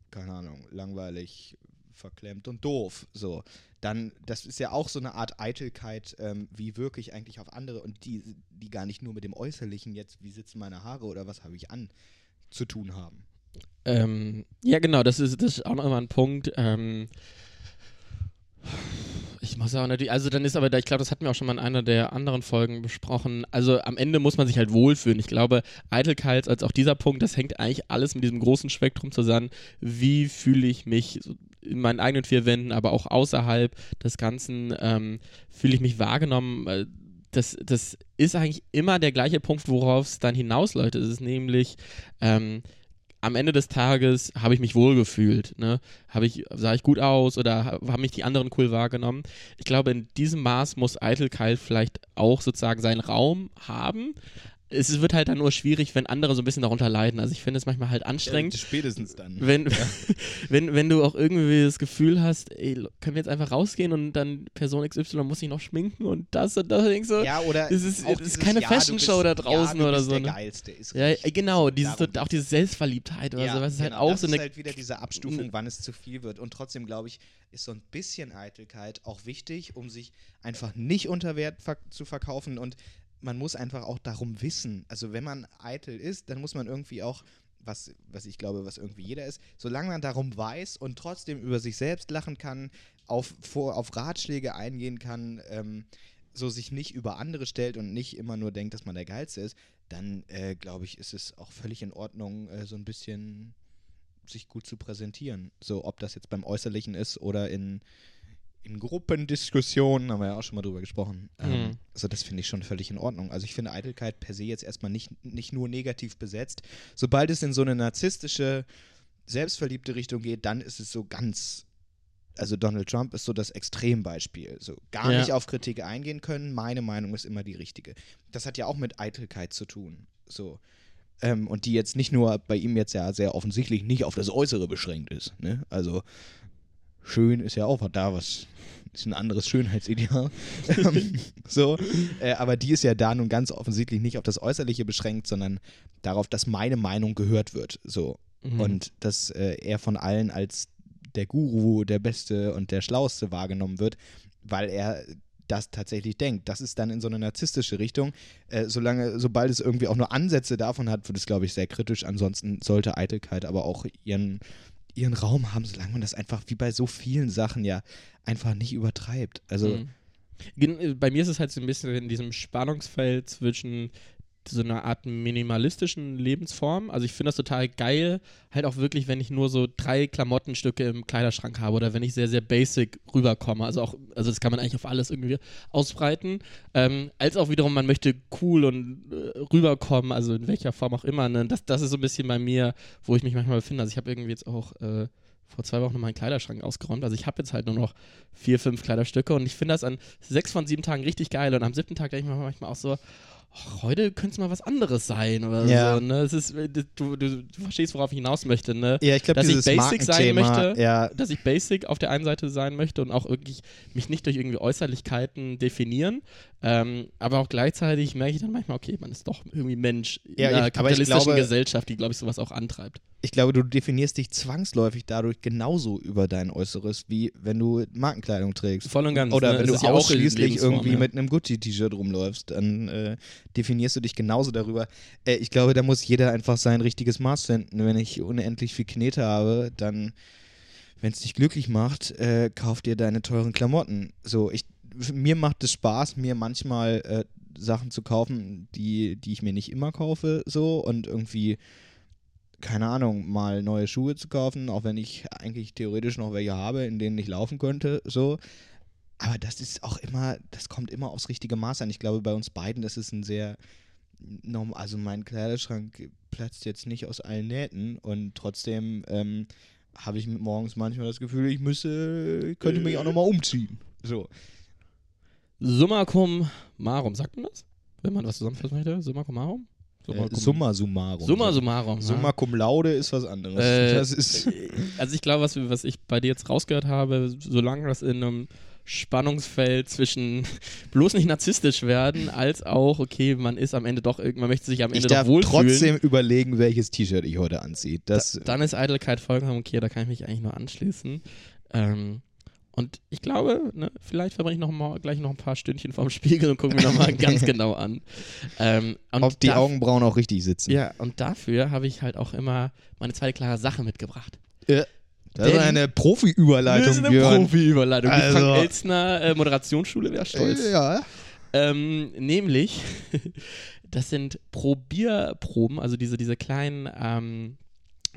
B: keine Ahnung, langweilig, verklemmt und doof. So, dann, das ist ja auch so eine Art Eitelkeit, ähm, wie wirke ich eigentlich auf andere und die, die gar nicht nur mit dem Äußerlichen jetzt, wie sitzen meine Haare oder was habe ich an, zu tun haben.
C: Ähm, ja, genau, das ist, das ist auch nochmal ein Punkt. Ähm, ich muss auch natürlich, also dann ist aber, da, ich glaube, das hatten wir auch schon mal in einer der anderen Folgen besprochen. Also am Ende muss man sich halt wohlfühlen. Ich glaube, Eitelkeit als auch dieser Punkt, das hängt eigentlich alles mit diesem großen Spektrum zusammen. Wie fühle ich mich in meinen eigenen vier Wänden, aber auch außerhalb des Ganzen, ähm, fühle ich mich wahrgenommen. Äh, Das, das ist eigentlich immer der gleiche Punkt, worauf es dann hinausläuft. Es ist nämlich, ähm, am Ende des Tages habe ich mich wohlgefühlt. Ne? Habe ich, sah ich gut aus oder ha- haben mich die anderen cool wahrgenommen? Ich glaube, in diesem Maß muss Eitelkeit vielleicht auch sozusagen seinen Raum haben. Es wird halt dann nur schwierig, wenn andere so ein bisschen darunter leiden. Also ich finde es manchmal halt anstrengend.
B: spätestens dann.
C: Wenn, *laughs* wenn, wenn du auch irgendwie das Gefühl hast, ey, können wir jetzt einfach rausgehen und dann Person XY muss sich noch schminken und das und das, denkst du,
B: Ja, oder
C: Es ist- es ist keine
B: ja,
C: Fashion-Show da draußen
B: ja,
C: oder so,
B: Der
C: ne?
B: Geilste, ist
C: ja, genau, dieses,
B: Darum
C: auch diese Selbstverliebtheit oder
B: ja,
C: so, was ist halt
B: genau,
C: auch
B: das
C: so
B: ist halt wieder diese Abstufung, wann es zu viel wird. Und trotzdem, glaube ich, ist so ein bisschen Eitelkeit auch wichtig, um sich einfach nicht unter Wert ver zu verkaufen. Und man muss einfach auch darum wissen. Also wenn man eitel ist, dann muss man irgendwie auch, was, was ich glaube, was irgendwie jeder ist, solange man darum weiß und trotzdem über sich selbst lachen kann, auf, vor, auf Ratschläge eingehen kann, ähm, so sich nicht über andere stellt und nicht immer nur denkt, dass man der Geilste ist, dann äh, glaube ich, ist es auch völlig in Ordnung, äh, so ein bisschen sich gut zu präsentieren. So, ob das jetzt beim Äußerlichen ist oder in, in Gruppendiskussionen, haben wir ja auch schon mal drüber gesprochen. Ähm,
C: Mhm.
B: also das finde ich schon völlig in Ordnung. Also ich finde Eitelkeit per se jetzt erstmal nicht, nicht nur negativ besetzt. Sobald es in so eine narzisstische, selbstverliebte Richtung geht, dann ist es so ganz. Also Donald Trump ist so das Extrembeispiel. So gar
C: Ja.
B: nicht auf Kritik eingehen können. Meine Meinung ist immer die richtige. Das hat ja auch mit Eitelkeit zu tun. So. Ähm, und die jetzt nicht nur bei ihm jetzt ja sehr offensichtlich nicht auf das Äußere beschränkt ist. Ne? Also schön ist ja auch was da, was ist ein anderes Schönheitsideal. *laughs* Ähm, so, äh, aber die ist ja da nun ganz offensichtlich nicht auf das Äußerliche beschränkt, sondern darauf, dass meine Meinung gehört wird. So.
C: Mhm.
B: Und dass äh, er von allen als der Guru, der Beste und der Schlauste wahrgenommen wird, weil er das tatsächlich denkt. Das ist dann in so eine narzisstische Richtung. Äh, solange, sobald es irgendwie auch nur Ansätze davon hat, wird es, glaube ich, sehr kritisch. Ansonsten sollte Eitelkeit aber auch ihren, ihren Raum haben, solange man das einfach wie bei so vielen Sachen ja einfach nicht übertreibt. Also,
C: Mhm. Äh, Bei mir ist es halt so ein bisschen in diesem Spannungsfeld zwischen so einer Art minimalistischen Lebensform. Also ich finde das total geil, halt auch wirklich, wenn ich nur so drei Klamottenstücke im Kleiderschrank habe oder wenn ich sehr, sehr basic rüberkomme. Also auch, also das kann man eigentlich auf alles irgendwie ausbreiten. Ähm, als auch wiederum, man möchte cool und äh, rüberkommen, also in welcher Form auch immer. Ne? Das, das ist so ein bisschen bei mir, wo ich mich manchmal befinde. Also ich habe irgendwie jetzt auch äh, vor zwei Wochen noch meinen Kleiderschrank ausgeräumt. Also ich habe jetzt halt nur noch vier, fünf Kleiderstücke und ich finde das an sechs von sieben Tagen richtig geil. Und am siebten Tag denke ich mir manchmal auch so, ach, heute könnte es mal was anderes sein oder
B: Ja.
C: so. Ne? Es ist, äh, du, du, du verstehst, worauf ich hinaus möchte. Ne?
B: ja, ich glaube,
C: Dass ich basic sein möchte.
B: ja,
C: Dass ich basic auf der einen Seite sein möchte und auch wirklich mich nicht durch irgendwie Äußerlichkeiten definieren. Ähm, aber auch gleichzeitig merke ich dann manchmal, okay, man ist doch irgendwie Mensch in
B: Ja,
C: einer
B: ich-
C: kapitalistischen
B: glaube-
C: Gesellschaft, die, glaube ich, sowas auch antreibt.
B: ich glaube, du definierst dich zwangsläufig dadurch genauso über dein Äußeres, wie wenn du Markenkleidung trägst.
C: Voll und ganz.
B: Oder
C: ne?
B: wenn
C: Es
B: du ausschließlich irgendwie mit einem Gucci-T-Shirt rumläufst, dann äh, definierst du dich genauso darüber. Äh, ich glaube, da muss jeder einfach sein richtiges Maß finden. Wenn ich unendlich viel Knete habe, dann, wenn es dich glücklich macht, äh, kauf dir deine teuren Klamotten. So, ich, mir macht es Spaß, mir manchmal äh, Sachen zu kaufen, die, die ich mir nicht immer kaufe, so und irgendwie keine Ahnung, mal neue Schuhe zu kaufen, auch wenn ich eigentlich theoretisch noch welche habe, in denen ich laufen könnte, so. Aber das ist auch immer, das kommt immer aufs richtige Maß an. Ich glaube, bei uns beiden, das ist ein sehr normal, also mein Kleiderschrank platzt jetzt nicht aus allen Nähten und trotzdem ähm, habe ich morgens manchmal das Gefühl, ich müsse, ich könnte mich auch nochmal umziehen. So.
C: Summa cum marum, sagt man das? Wenn man was zusammenfassen möchte? Summa cum marum?
B: Äh, summa summarum.
C: Summa summarum.
B: Summa cum laude ist was anderes.
C: Äh,
B: ist.
C: Also ich glaube, was, was ich bei dir jetzt rausgehört habe, solange das in einem Spannungsfeld zwischen *laughs* bloß nicht narzisstisch werden, als auch, okay, man ist am Ende doch, man möchte sich am
B: Ich
C: Ende
B: darf
C: doch wohlfühlen.
B: trotzdem überlegen, welches T-Shirt ich heute anziehe. Das,
C: Dann ist Eitelkeit vollkommen okay, da kann ich mich eigentlich nur anschließen. Ähm, und ich glaube, ne, vielleicht verbringe ich noch mal, gleich noch ein paar Stündchen vorm Spiegel und gucke mir nochmal *laughs* ganz genau an. Ähm, und
B: ob die
C: da-
B: Augenbrauen auch richtig sitzen.
C: Ja, und dafür habe ich halt auch immer meine zweite klare Sache mitgebracht.
B: Das
C: Denn-
B: ist eine Profi-Überleitung,
C: das ist eine. Profi-Überleitung. Die
B: Also-
C: Frank Elstner äh, Moderationsschule wäre stolz.
B: Ja.
C: Ähm, nämlich, *laughs* das sind Probierproben, also diese, diese kleinen ähm,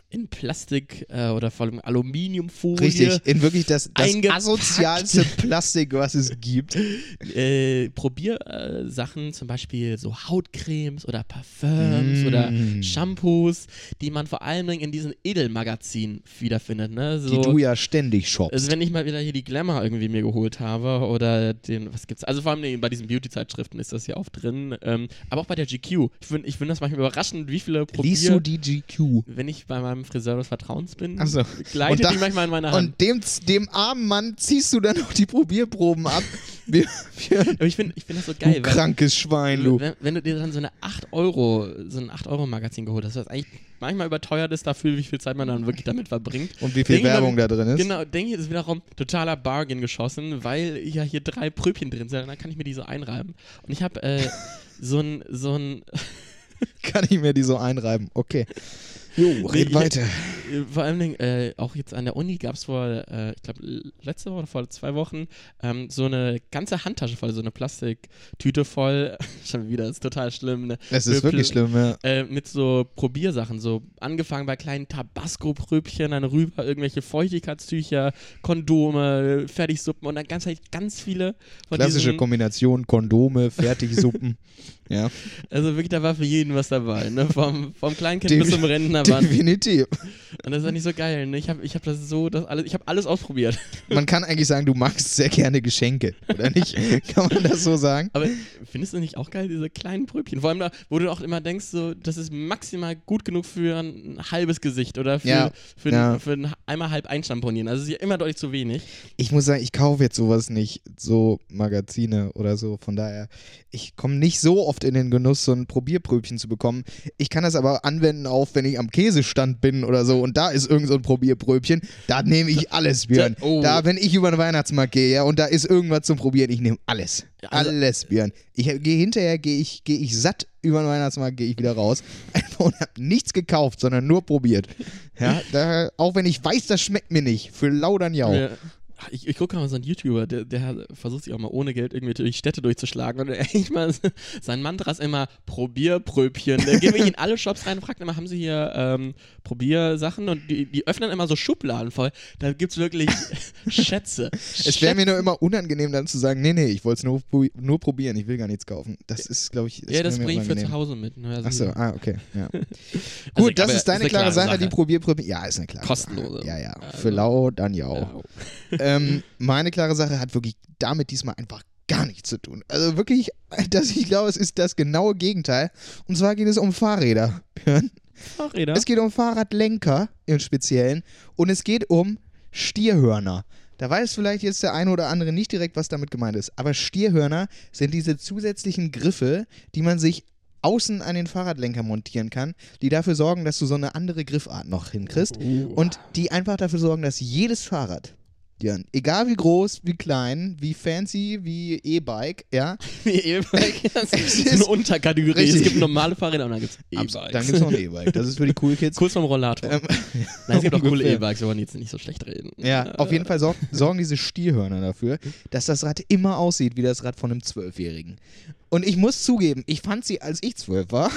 C: in Plastik äh, oder vor allem Aluminiumfolie.
B: Richtig, in wirklich das, das asozialste Plastik, was es gibt. *laughs*
C: Äh, Probiersachen, äh, Sachen, zum Beispiel so Hautcremes oder Parfums
B: Mm.
C: oder Shampoos, die man vor allen Dingen in diesen Edelmagazinen wiederfindet. Ne? So,
B: Die du ja ständig shoppst.
C: Also wenn ich mal wieder hier die Glamour irgendwie mir geholt habe oder den, was gibt's, also vor allem bei diesen Beauty-Zeitschriften ist das ja oft drin, ähm, aber auch bei der GQ. Ich finde ich find das manchmal überraschend, wie viele
B: Liest
C: Probier...
B: du die GQ?
C: Wenn ich bei meinem Friseur des Vertrauens bin,
B: Ach so.
C: gleitet
B: da-
C: die manchmal in meine Hand.
B: Und dem, dem armen Mann ziehst du dann auch die Probierproben ab. *laughs* Wir, wir,
C: aber ich finde ich find das so
B: du
C: geil, weil
B: krankes Schwein, du.
C: wenn, wenn du dir dann so eine 8 Euro, so ein 8 Euro Magazin geholt hast, was eigentlich manchmal überteuert ist dafür, wie viel Zeit man dann wirklich damit verbringt.
B: Und wie viel
C: Denk
B: Werbung da drin ist.
C: Genau, denke ich, ist wiederum totaler Bargain geschossen, weil ja hier drei Pröbchen drin sind, dann kann ich mir die so einreiben. Und ich habe äh, *laughs* so ein, so ein,
B: Kann ich mir die so einreiben. Okay. Jo, red
C: ich-
B: weiter.
C: Vor allen Dingen, äh, auch jetzt an der Uni gab es vor, äh, ich glaube, letzte Woche oder vor zwei Wochen, ähm, so eine ganze Handtasche voll, so eine Plastiktüte voll. *laughs* Schon wieder, das ist total schlimm. Ne?
B: Es ist
C: Mit-
B: wirklich schlimm, ja.
C: Äh, mit so Probiersachen, so angefangen bei kleinen Tabasco-Pröbchen, dann rüber irgendwelche Feuchtigkeitstücher, Kondome, Fertigsuppen und dann ganz halt ganz viele von
B: Klassische
C: diesen,
B: Kombination, Kondome, Fertigsuppen. *laughs* ja,
C: Also wirklich, da war für jeden was dabei, ne? Vom, vom Kleinkind
B: Defi-
C: bis zum Rentner. *laughs*
B: Definitiv.
C: Und das ist ja nicht so geil, ne? Ich habe ich hab das so, das alles, ich habe alles ausprobiert.
B: Man kann eigentlich sagen, du magst sehr gerne Geschenke, oder nicht? *laughs* kann man das so sagen?
C: Aber findest du nicht auch geil, diese kleinen Pröbchen? Vor allem da, wo du auch immer denkst, so, das ist maximal gut genug für ein halbes Gesicht oder für,
B: Ja,
C: für,
B: ja.
C: für ein einmal halb einschamponieren. Also es ist ja immer deutlich zu wenig.
B: Ich muss sagen, ich kaufe jetzt sowas nicht, so Magazine oder so. Von daher, ich komme nicht so oft in den Genuss, so ein Probierpröbchen zu bekommen. Ich kann das aber anwenden, auch wenn ich am Käsestand bin oder so und da ist irgend so ein Probierpröbchen. Da nehme ich alles, Björn.
C: Da- oh.
B: Da, wenn ich über den Weihnachtsmarkt gehe, ja, und da ist irgendwas zum Probieren, ich nehme alles.
C: Also-
B: alles, Björn. Ich gehe hinterher, gehe ich, gehe ich satt über den Weihnachtsmarkt, gehe ich wieder raus. Einfach *laughs* und habe nichts gekauft, sondern nur probiert. Ja, da, auch wenn ich weiß, das schmeckt mir nicht. Für laudern ja.
C: Ja. Ich, ich gucke mal so einen YouTuber, der, der versucht sich auch mal ohne Geld irgendwie durch Städte durchzuschlagen und *laughs* echt mal sein Mantra ist immer Probierpröbchen. Der geht wirklich in alle Shops rein und fragt immer, haben sie hier ähm, Probiersachen? Und die, die öffnen immer so Schubladen voll. Da gibt es wirklich *laughs* Schätze.
B: Es wäre mir nur immer unangenehm, dann zu sagen, nee, nee, ich wollte es nur, nur probieren, ich will gar nichts kaufen. Das ist, glaube ich,
C: Ja, das bringe ich für zu Hause mit. Ne? Also,
B: Achso, ah, okay. Ja. *laughs*
C: Also,
B: Gut, das
C: aber
B: ist deine
C: eine
B: klare, Sache,
C: Sache.
B: die Probierprüfung. Ja, ist eine klare
C: Kostenlose.
B: Sache. Ja, ja.
C: Also-
B: Für lau, dann ja.
C: Ja.
B: Ähm, meine klare Sache hat wirklich damit diesmal einfach gar nichts zu tun. Also wirklich, *laughs* dass ich glaube, es ist das genaue Gegenteil. Und zwar geht es um Fahrräder. *laughs* Björn.
C: Fahrräder.
B: Es geht um Fahrradlenker im Speziellen und es geht um Stierhörner. Da weiß vielleicht jetzt der eine oder andere nicht direkt, was damit gemeint ist. Aber Stierhörner sind diese zusätzlichen Griffe, die man sich außen an den Fahrradlenker montieren kann, die dafür sorgen, dass du so eine andere Griffart noch hinkriegst und die einfach dafür sorgen, dass jedes Fahrrad, ja, egal wie groß, wie klein, wie fancy, wie E-Bike, ja, *laughs*
C: E-Bike. *laughs* Das
B: Es
C: ist eine Unterkategorie.
B: Richtig.
C: Es gibt normale Fahrräder und dann gibt es E-Bikes.
B: dann gibt es noch ein E-Bike. Das ist für die Cool Kids.
C: Kurz vom Rollator.
B: Ähm, *laughs*
C: Nein, es gibt auch coole. E-Bikes, wir wollen jetzt nicht so schlecht reden.
B: Ja, auf jeden Fall sorg, sorgen diese Stierhörner dafür, dass das Rad immer aussieht wie das Rad von einem Zwölfjährigen. Und ich muss zugeben, ich fand sie, als ich zwölf war,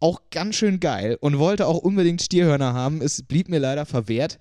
B: auch ganz schön geil und wollte auch unbedingt Stierhörner haben. Es blieb mir leider verwehrt.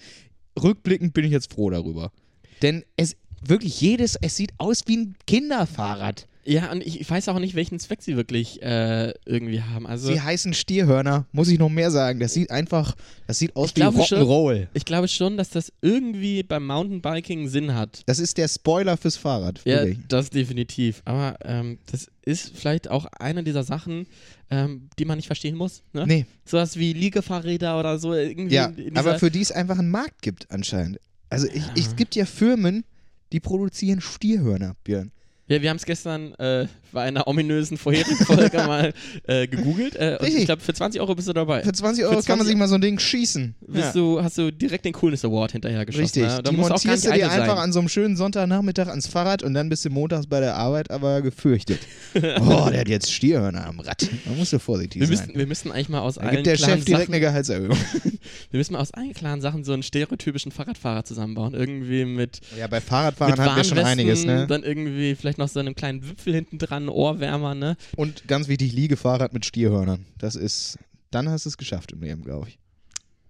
B: Rückblickend bin ich jetzt froh darüber. Denn es wirklich jedes, es sieht aus wie ein Kinderfahrrad.
C: Ja, und ich, ich weiß auch nicht, welchen Zweck sie wirklich äh, irgendwie haben. Also,
B: Sie heißen Stierhörner, muss ich noch mehr sagen. Das sieht einfach, das sieht aus wie
C: schon-
B: Rock'n'Roll.
C: ich glaube schon, dass das irgendwie beim Mountainbiking Sinn hat.
B: Das ist der Spoiler fürs Fahrrad.
C: Ja,
B: wirklich.
C: das definitiv. Aber ähm, das ist vielleicht auch eine dieser Sachen, ähm, die man nicht verstehen muss. Ne?
B: Nee.
C: Sowas wie Liegefahrräder oder so. Irgendwie
B: Ja, aber für die es einfach einen Markt gibt anscheinend. Also ich, ich, es gibt ja Firmen, die produzieren Stierhörner, Björn.
C: Ja, wir haben es gestern äh, bei einer ominösen vorherigen Folge *laughs* mal äh, gegoogelt. Äh, und
B: Richtig.
C: ich glaube, für 20 Euro bist du dabei.
B: Für 20 Euro kann man
C: 20
B: sich mal so ein Ding schießen.
C: Bist du, hast du direkt den Coolness Award hinterher geschossen.
B: Richtig.
C: Ne? Da
B: die montierst du dir einfach
C: sein.
B: an so einem schönen Sonntagnachmittag ans Fahrrad und dann bist du montags bei der Arbeit aber gefürchtet. *laughs* oh, der hat jetzt Stierhörner am Rad. Da musst du vorsichtig
C: Wir
B: sein.
C: müssten, wir müssten eigentlich mal aus
B: Da
C: allen
B: gibt der
C: klaren
B: Chef direkt
C: Sachen,
B: eine Gehaltserhöhung. *laughs*
C: wir müssen mal aus allen klaren Sachen so einen stereotypischen Fahrradfahrer zusammenbauen. Irgendwie mit,
B: Ja, bei Fahrradfahren
C: mit
B: haben wir schon einiges, ne?
C: dann irgendwie vielleicht noch so einem kleinen Wipfel hinten dran, Ohrwärmer, ne?
B: Und ganz wichtig, Liegefahrrad mit Stierhörnern. Das ist, dann hast du es geschafft im Leben, glaube ich.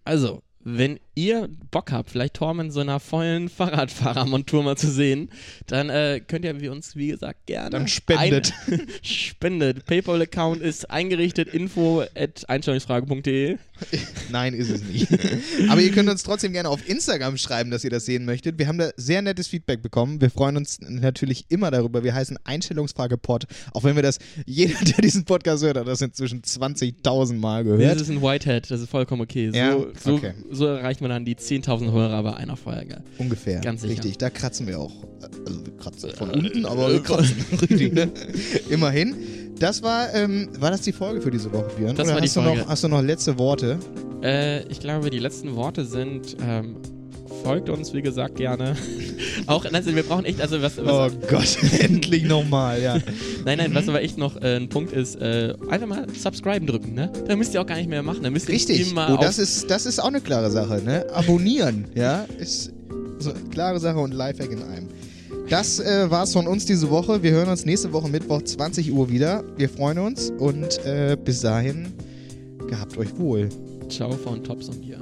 C: Also, wenn ihr Bock habt, vielleicht Torben in so einer vollen *laughs* Fahrradfahrermontur mal zu sehen, dann äh, könnt ihr wie uns, wie gesagt, gerne.
B: Dann spendet.
C: Ein, *laughs* spendet. PayPal-Account ist eingerichtet, info at einstellungsfrage.de. *laughs*
B: Nein, ist es nicht. Aber ihr könnt uns trotzdem gerne auf Instagram schreiben, dass ihr das sehen möchtet. Wir haben da sehr nettes Feedback bekommen. Wir freuen uns natürlich immer darüber. Wir heißen Einstellungsfrage-Pod, auch wenn wir das, jeder, der diesen Podcast hört, hat das inzwischen 20.000 Mal
C: Das
B: gehört.
C: ist ein Whitehead, das ist vollkommen okay. So,
B: Ja, okay.
C: so erreicht man dann die 10.000 Hörer bei einer Folge.
B: Ungefähr.
C: Ganz sicher.
B: Richtig, da kratzen wir auch. Also wir kratzen von
C: Äh,
B: unten, aber
C: äh,
B: wir kratzen. *laughs* Richtig, ne? Immerhin. Das war, ähm, war das die Folge für diese Woche, Björn?
C: Das
B: Oder
C: war die
B: hast, Du
C: Folge.
B: noch, hast du noch letzte Worte?
C: Äh, ich glaube, die letzten Worte sind, ähm, folgt uns, wie gesagt, gerne. *laughs* Auch, also wir brauchen echt, also was,
B: Oh
C: was
B: Gott, *laughs* endlich nochmal, ja.
C: nein, nein, was aber echt noch äh, ein Punkt ist, äh, einfach mal subscriben drücken, ne? Da müsst ihr auch gar nicht mehr machen, da müsst ihr
B: Richtig.
C: immer
B: Oh, das ist, das ist auch eine klare Sache, ne? Abonnieren, ja, ist so eine klare Sache und Lifehack in einem. Das äh, war's von uns diese Woche. Wir hören uns nächste Woche Mittwoch 20 Uhr wieder. Wir freuen uns und äh, bis dahin gehabt euch wohl.
C: Ciao von Tops und dir.